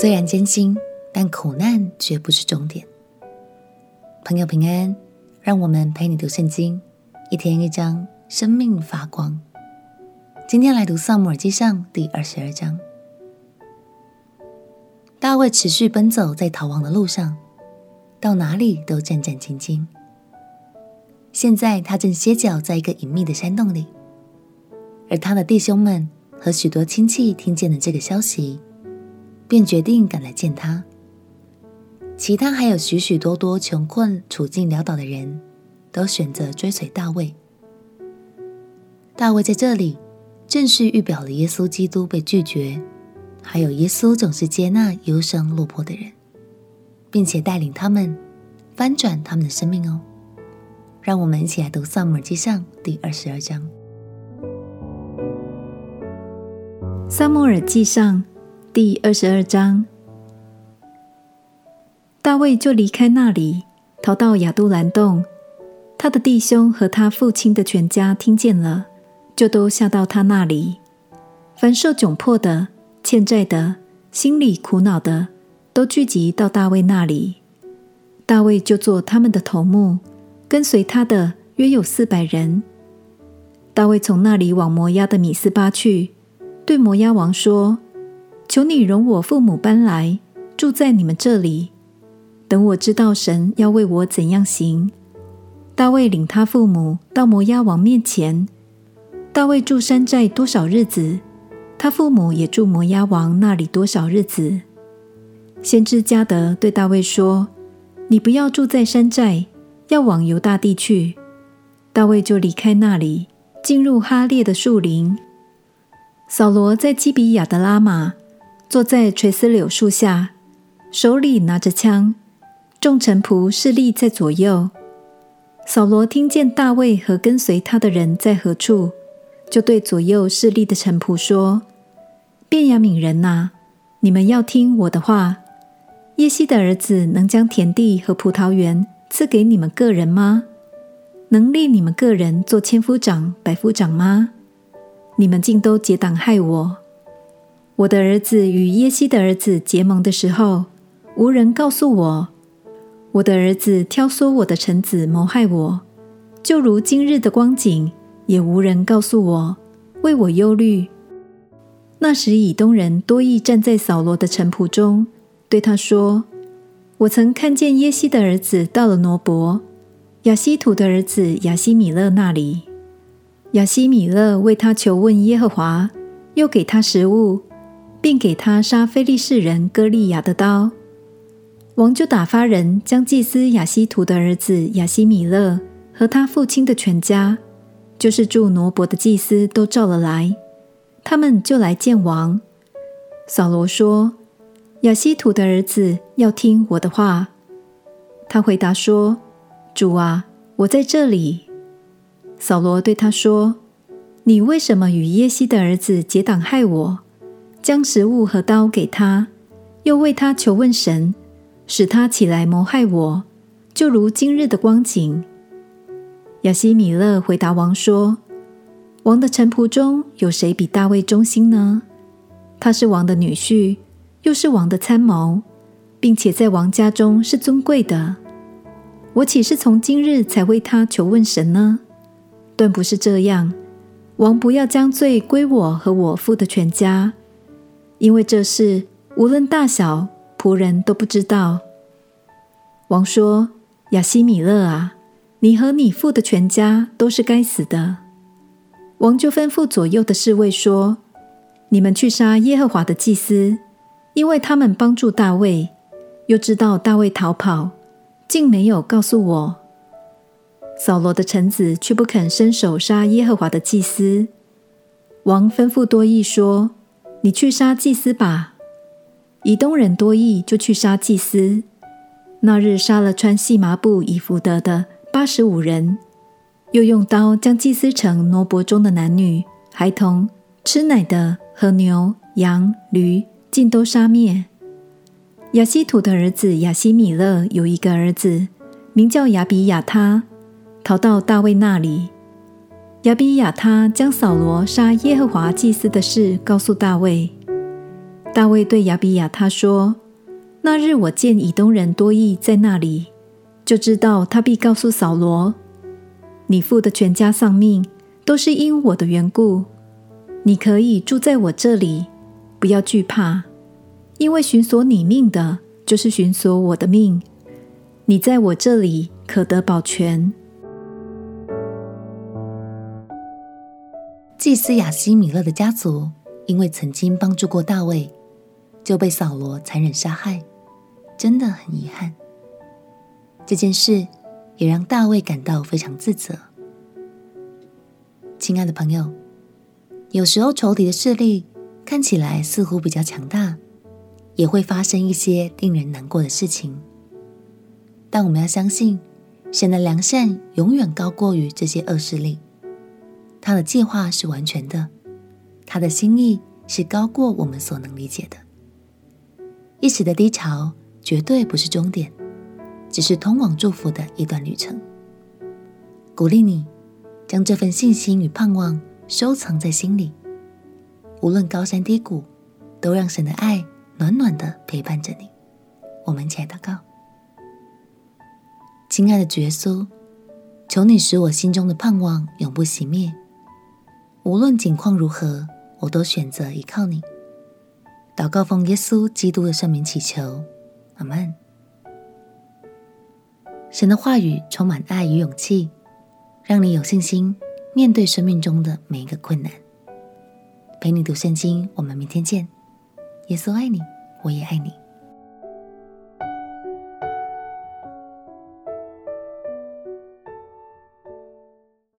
虽然艰辛，但苦难绝不是终点。朋友平安，让我们陪你读圣经，一天一章，生命发光。今天来读《撒母耳记上》第二十二章。大卫持续奔走在逃亡的路上，到哪里都战战兢兢。现在他正歇脚在一个隐秘的山洞里，而他的弟兄们和许多亲戚听见了这个消息，便决定赶来见他。其他还有许许多多穷困、处境潦倒的人，都选择追随大卫。大卫在这里正式预表了耶稣基督被拒绝。还有耶稣总是接纳忧伤落魄的人，并且带领他们翻转他们的生命哦。让我们一起来读《撒母耳记上》第二十二章。《撒母耳记上》第二十二章，大卫就离开那里，逃到亚杜兰洞。他的弟兄和他父亲的全家听见了，就都下到他那里。凡受窘迫的。欠债的、心里苦恼的，都聚集到大卫那里。大卫就做他们的头目，跟随他的约有四百人。大卫从那里往摩押的米斯巴去，对摩押王说：“求你容我父母搬来，住在你们这里，等我知道神要为我怎样行。”大卫领他父母到摩押王面前。大卫住山寨多少日子？他父母也住摩押王那里多少日子？先知迦得对大卫说：“你不要住在山寨，要往犹大地去。”大卫就离开那里，进入哈列的树林。扫罗在基比亚的拉玛，坐在垂丝柳树下，手里拿着枪，众臣仆侍立在左右。扫罗听见大卫和跟随他的人在何处，就对左右侍立的臣仆说：“便雅悯人哪，你们要听我的话。耶西的儿子能将田地和葡萄园赐给你们个人吗？能立你们个人做千夫长、百夫长吗？你们竟都结党害我！我的儿子与耶西的儿子结盟的时候，无人告诉我；我的儿子挑唆我的臣子谋害我，就如今日的光景。”也无人告诉我，为我忧虑。那时以东人多益站在扫罗的臣仆中，对他说：“我曾看见耶西的儿子到了挪伯，亚希土的儿子亚希米勒那里。亚希米勒为他求问耶和华，又给他食物，并给他杀非利士人歌利亚的刀。王就打发人将祭司亚希土的儿子亚西米勒和他父亲的全家。”就是住挪伯的祭司都召了来，他们就来见王。扫罗说：“亚希土的儿子要听我的话。”他回答说：“主啊，我在这里。”扫罗对他说：“你为什么与耶西的儿子结党害我，将食物和刀给他，又为他求问神，使他起来谋害我，就如今日的光景？”亚希米勒回答王说：“王的臣仆中有谁比大卫忠心呢？他是王的女婿，又是王的参谋，并且在王家中是尊贵的。我岂是从今日才为他求问神呢？断不是这样。王不要将罪归我和我父的全家，因为这事无论大小，仆人都不知道。”王说：“亚希米勒啊！”你和你父的全家都是该死的。王就吩咐左右的侍卫说：“你们去杀耶和华的祭司，因为他们帮助大卫，又知道大卫逃跑，竟没有告诉我。”扫罗的臣子却不肯伸手杀耶和华的祭司。王吩咐多益说：“你去杀祭司吧。”以东人多义就去杀祭司，那日杀了穿细麻布以弗得的。八十五人，又用刀将祭司城挪伯中的男女、孩童、吃奶的和牛、羊、驴尽都杀灭。亚希土的儿子亚希米勒有一个儿子，名叫亚比亚他，逃到大卫那里。亚比亚他将扫罗杀耶和华祭司的事告诉大卫。大卫对亚比亚他说：“那日我见以东人多益在那里，就知道他必告诉扫罗，你父的全家丧命，都是因我的缘故。你可以住在我这里，不要惧怕，因为寻索你命的，就是寻索我的命。你在我这里可得保全。”祭司亚西米勒的家族，因为曾经帮助过大卫，就被扫罗残忍杀害，真的很遗憾。这件事也让大卫感到非常自责。亲爱的朋友，有时候仇敌的势力看起来似乎比较强大，也会发生一些令人难过的事情。但我们要相信，神的良善永远高过于这些恶势力。他的计划是完全的，他的心意是高过我们所能理解的。一时的低潮绝对不是终点，只是通往祝福的一段旅程。鼓励你将这份信心与盼望收藏在心里，无论高山低谷，都让神的爱暖暖的陪伴着你。我们一起来祷告，亲爱的主耶稣，求你使我心中的盼望永不熄灭。无论境况如何，我都选择依靠你。祷告奉耶稣基督的圣名祈求，阿门。神的话语充满爱与勇气，让你有信心面对生命中的每一个困难。陪你读圣经，我们明天见。耶稣爱你，我也爱你。